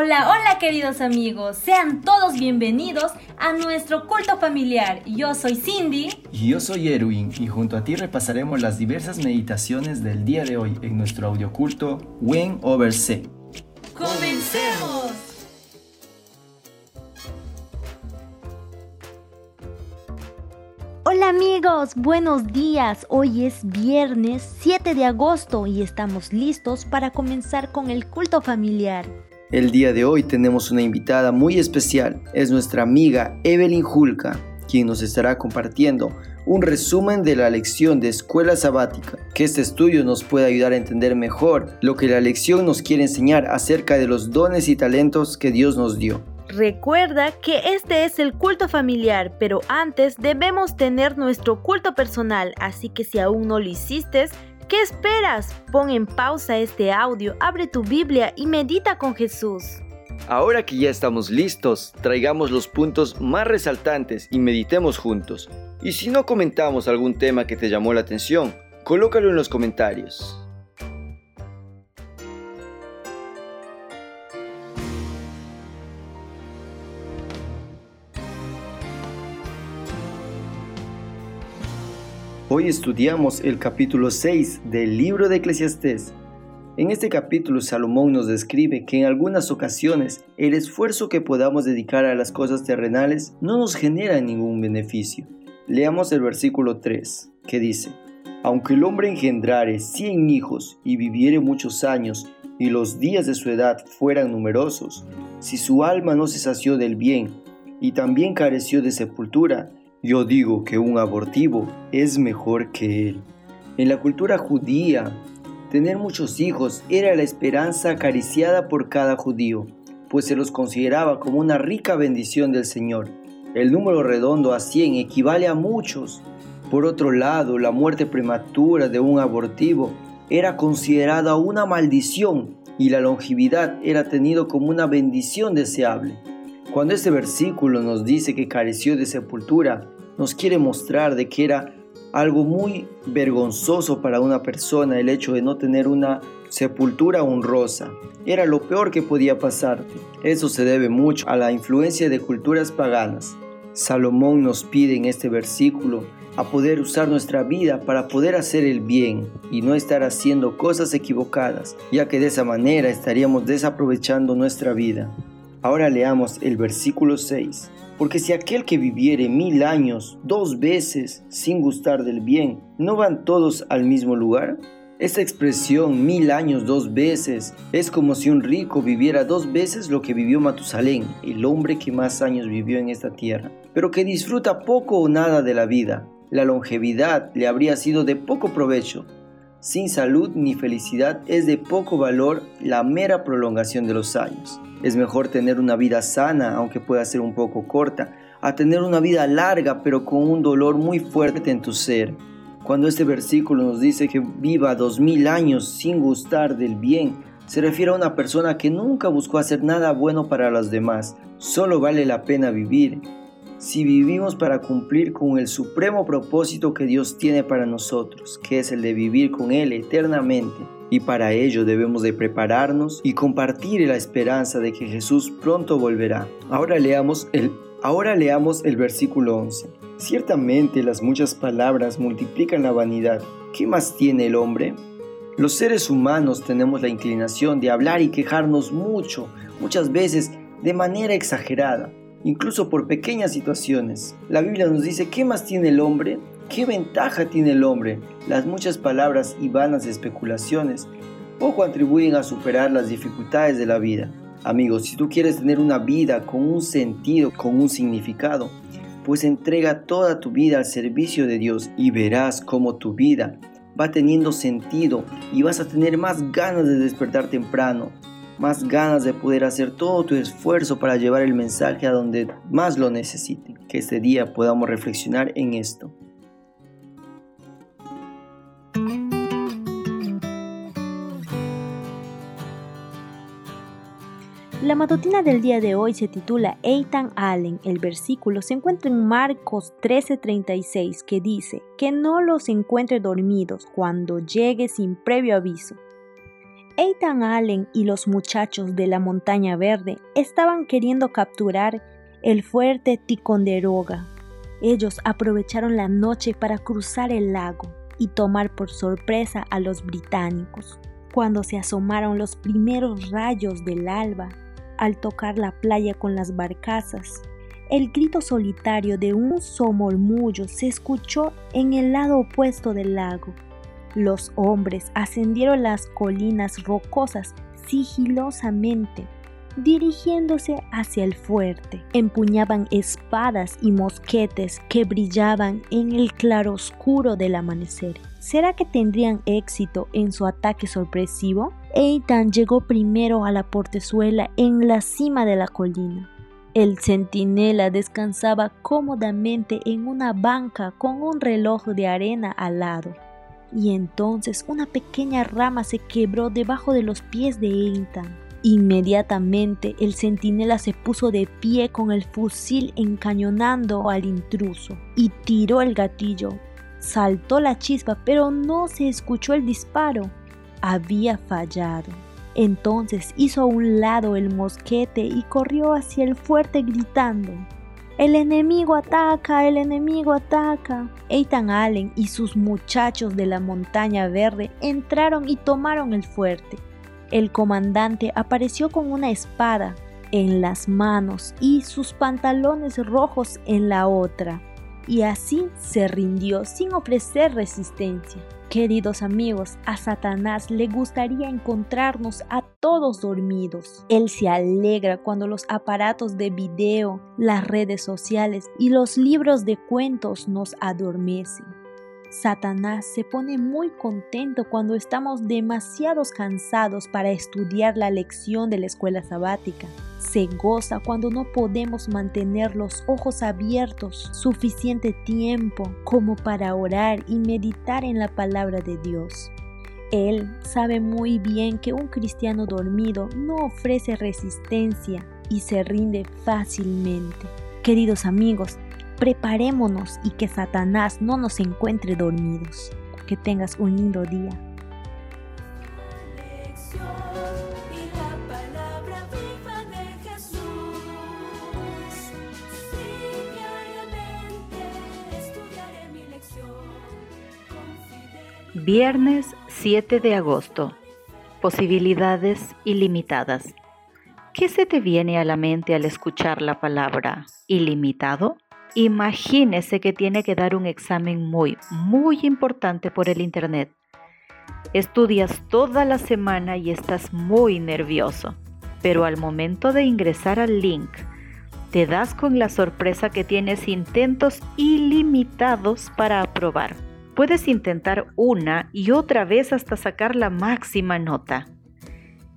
Hola, hola queridos amigos, sean todos bienvenidos a nuestro culto familiar. Yo soy Cindy. Y yo soy Erwin y junto a ti repasaremos las diversas meditaciones del día de hoy en nuestro audioculto When Over C. ¡Comencemos! Hola amigos, buenos días. Hoy es viernes 7 de agosto y estamos listos para comenzar con el culto familiar. El día de hoy tenemos una invitada muy especial. Es nuestra amiga Evelyn Julka, quien nos estará compartiendo un resumen de la lección de escuela sabática, que este estudio nos puede ayudar a entender mejor lo que la lección nos quiere enseñar acerca de los dones y talentos que Dios nos dio. Recuerda que este es el culto familiar, pero antes debemos tener nuestro culto personal, así que si aún no lo hiciste, ¿Qué esperas? Pon en pausa este audio, abre tu Biblia y medita con Jesús. Ahora que ya estamos listos, traigamos los puntos más resaltantes y meditemos juntos. Y si no comentamos algún tema que te llamó la atención, colócalo en los comentarios. Hoy estudiamos el capítulo 6 del libro de Eclesiastés. En este capítulo Salomón nos describe que en algunas ocasiones el esfuerzo que podamos dedicar a las cosas terrenales no nos genera ningún beneficio. Leamos el versículo 3, que dice, Aunque el hombre engendrare cien hijos y viviere muchos años, y los días de su edad fueran numerosos, si su alma no se sació del bien, y también careció de sepultura, yo digo que un abortivo es mejor que él. En la cultura judía, tener muchos hijos era la esperanza acariciada por cada judío, pues se los consideraba como una rica bendición del Señor. El número redondo a 100 equivale a muchos. Por otro lado, la muerte prematura de un abortivo era considerada una maldición y la longevidad era tenido como una bendición deseable. Cuando este versículo nos dice que careció de sepultura, nos quiere mostrar de que era algo muy vergonzoso para una persona el hecho de no tener una sepultura honrosa. Era lo peor que podía pasarte. Eso se debe mucho a la influencia de culturas paganas. Salomón nos pide en este versículo a poder usar nuestra vida para poder hacer el bien y no estar haciendo cosas equivocadas, ya que de esa manera estaríamos desaprovechando nuestra vida. Ahora leamos el versículo 6. Porque si aquel que viviere mil años dos veces sin gustar del bien, ¿no van todos al mismo lugar? Esta expresión mil años dos veces es como si un rico viviera dos veces lo que vivió Matusalén, el hombre que más años vivió en esta tierra, pero que disfruta poco o nada de la vida. La longevidad le habría sido de poco provecho. Sin salud ni felicidad es de poco valor la mera prolongación de los años. Es mejor tener una vida sana, aunque pueda ser un poco corta, a tener una vida larga pero con un dolor muy fuerte en tu ser. Cuando este versículo nos dice que viva dos mil años sin gustar del bien, se refiere a una persona que nunca buscó hacer nada bueno para los demás. Solo vale la pena vivir si vivimos para cumplir con el supremo propósito que Dios tiene para nosotros, que es el de vivir con Él eternamente y para ello debemos de prepararnos y compartir la esperanza de que Jesús pronto volverá. Ahora leamos el, ahora leamos el versículo 11. Ciertamente las muchas palabras multiplican la vanidad. ¿Qué más tiene el hombre? Los seres humanos tenemos la inclinación de hablar y quejarnos mucho, muchas veces de manera exagerada, incluso por pequeñas situaciones. La Biblia nos dice, ¿qué más tiene el hombre? ¿Qué ventaja tiene el hombre? Las muchas palabras y vanas especulaciones poco atribuyen a superar las dificultades de la vida. Amigos, si tú quieres tener una vida con un sentido, con un significado, pues entrega toda tu vida al servicio de Dios y verás cómo tu vida va teniendo sentido y vas a tener más ganas de despertar temprano, más ganas de poder hacer todo tu esfuerzo para llevar el mensaje a donde más lo necesiten. Que este día podamos reflexionar en esto. La matutina del día de hoy se titula Eitan Allen. El versículo se encuentra en Marcos 13:36 que dice, que no los encuentre dormidos cuando llegue sin previo aviso. Ethan Allen y los muchachos de la Montaña Verde estaban queriendo capturar el fuerte Ticonderoga. Ellos aprovecharon la noche para cruzar el lago y tomar por sorpresa a los británicos. Cuando se asomaron los primeros rayos del alba, al tocar la playa con las barcazas, el grito solitario de un somormullo se escuchó en el lado opuesto del lago. Los hombres ascendieron las colinas rocosas sigilosamente, dirigiéndose hacia el fuerte. Empuñaban espadas y mosquetes que brillaban en el claroscuro del amanecer. ¿Será que tendrían éxito en su ataque sorpresivo? Eitan llegó primero a la portezuela en la cima de la colina. El centinela descansaba cómodamente en una banca con un reloj de arena al lado. Y entonces una pequeña rama se quebró debajo de los pies de Eitan. Inmediatamente el centinela se puso de pie con el fusil encañonando al intruso y tiró el gatillo. Saltó la chispa, pero no se escuchó el disparo. Había fallado. Entonces hizo a un lado el mosquete y corrió hacia el fuerte gritando. El enemigo ataca, el enemigo ataca. Ethan Allen y sus muchachos de la montaña verde entraron y tomaron el fuerte. El comandante apareció con una espada en las manos y sus pantalones rojos en la otra, y así se rindió sin ofrecer resistencia. Queridos amigos, a Satanás le gustaría encontrarnos a todos dormidos. Él se alegra cuando los aparatos de video, las redes sociales y los libros de cuentos nos adormecen. Satanás se pone muy contento cuando estamos demasiado cansados para estudiar la lección de la escuela sabática se goza cuando no podemos mantener los ojos abiertos suficiente tiempo como para orar y meditar en la palabra de Dios. Él sabe muy bien que un cristiano dormido no ofrece resistencia y se rinde fácilmente. Queridos amigos, preparémonos y que Satanás no nos encuentre dormidos. Que tengas un lindo día. Viernes 7 de agosto. Posibilidades ilimitadas. ¿Qué se te viene a la mente al escuchar la palabra ilimitado? Imagínese que tiene que dar un examen muy, muy importante por el Internet. Estudias toda la semana y estás muy nervioso, pero al momento de ingresar al link, te das con la sorpresa que tienes intentos ilimitados para aprobar Puedes intentar una y otra vez hasta sacar la máxima nota.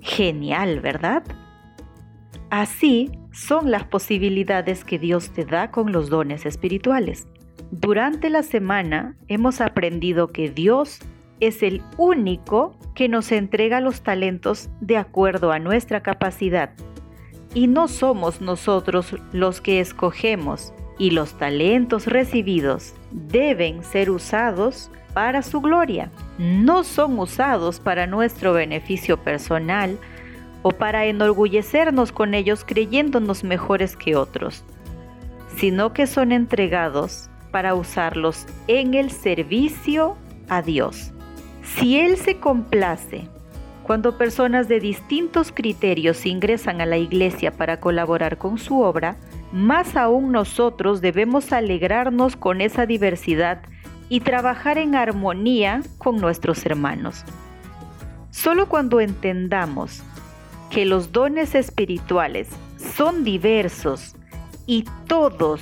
Genial, ¿verdad? Así son las posibilidades que Dios te da con los dones espirituales. Durante la semana hemos aprendido que Dios es el único que nos entrega los talentos de acuerdo a nuestra capacidad. Y no somos nosotros los que escogemos y los talentos recibidos deben ser usados para su gloria. No son usados para nuestro beneficio personal o para enorgullecernos con ellos creyéndonos mejores que otros, sino que son entregados para usarlos en el servicio a Dios. Si Él se complace cuando personas de distintos criterios ingresan a la iglesia para colaborar con su obra, más aún nosotros debemos alegrarnos con esa diversidad y trabajar en armonía con nuestros hermanos. Solo cuando entendamos que los dones espirituales son diversos y todos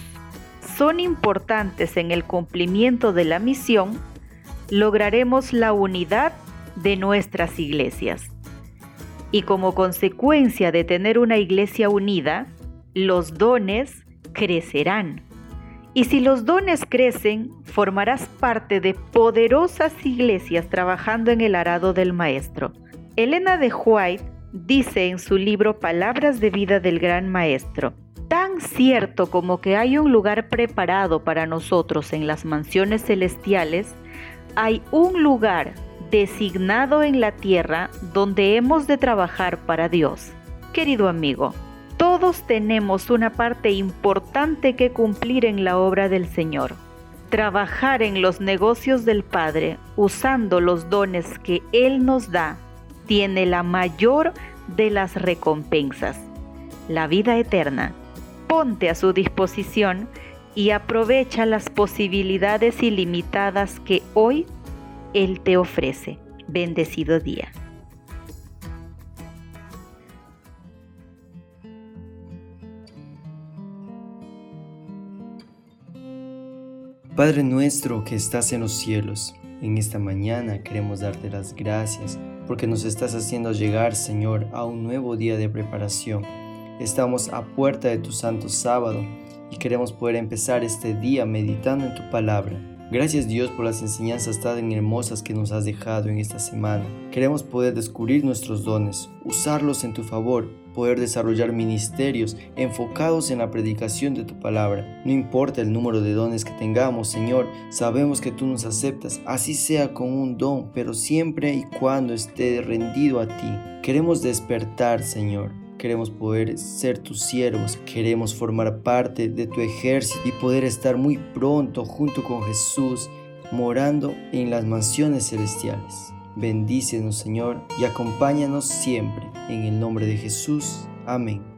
son importantes en el cumplimiento de la misión, lograremos la unidad de nuestras iglesias. Y como consecuencia de tener una iglesia unida, los dones crecerán. Y si los dones crecen, formarás parte de poderosas iglesias trabajando en el arado del Maestro. Elena de White dice en su libro Palabras de vida del Gran Maestro, tan cierto como que hay un lugar preparado para nosotros en las mansiones celestiales, hay un lugar designado en la tierra donde hemos de trabajar para Dios. Querido amigo, todos tenemos una parte importante que cumplir en la obra del Señor. Trabajar en los negocios del Padre usando los dones que Él nos da tiene la mayor de las recompensas, la vida eterna. Ponte a su disposición y aprovecha las posibilidades ilimitadas que hoy Él te ofrece. Bendecido día. Padre nuestro que estás en los cielos, en esta mañana queremos darte las gracias porque nos estás haciendo llegar, Señor, a un nuevo día de preparación. Estamos a puerta de tu santo sábado y queremos poder empezar este día meditando en tu palabra. Gracias Dios por las enseñanzas tan hermosas que nos has dejado en esta semana. Queremos poder descubrir nuestros dones, usarlos en tu favor poder desarrollar ministerios enfocados en la predicación de tu palabra. No importa el número de dones que tengamos, Señor, sabemos que tú nos aceptas, así sea con un don, pero siempre y cuando esté rendido a ti. Queremos despertar, Señor. Queremos poder ser tus siervos, queremos formar parte de tu ejército y poder estar muy pronto junto con Jesús, morando en las mansiones celestiales. Bendícenos, Señor, y acompáñanos siempre. En el nombre de Jesús. Amén.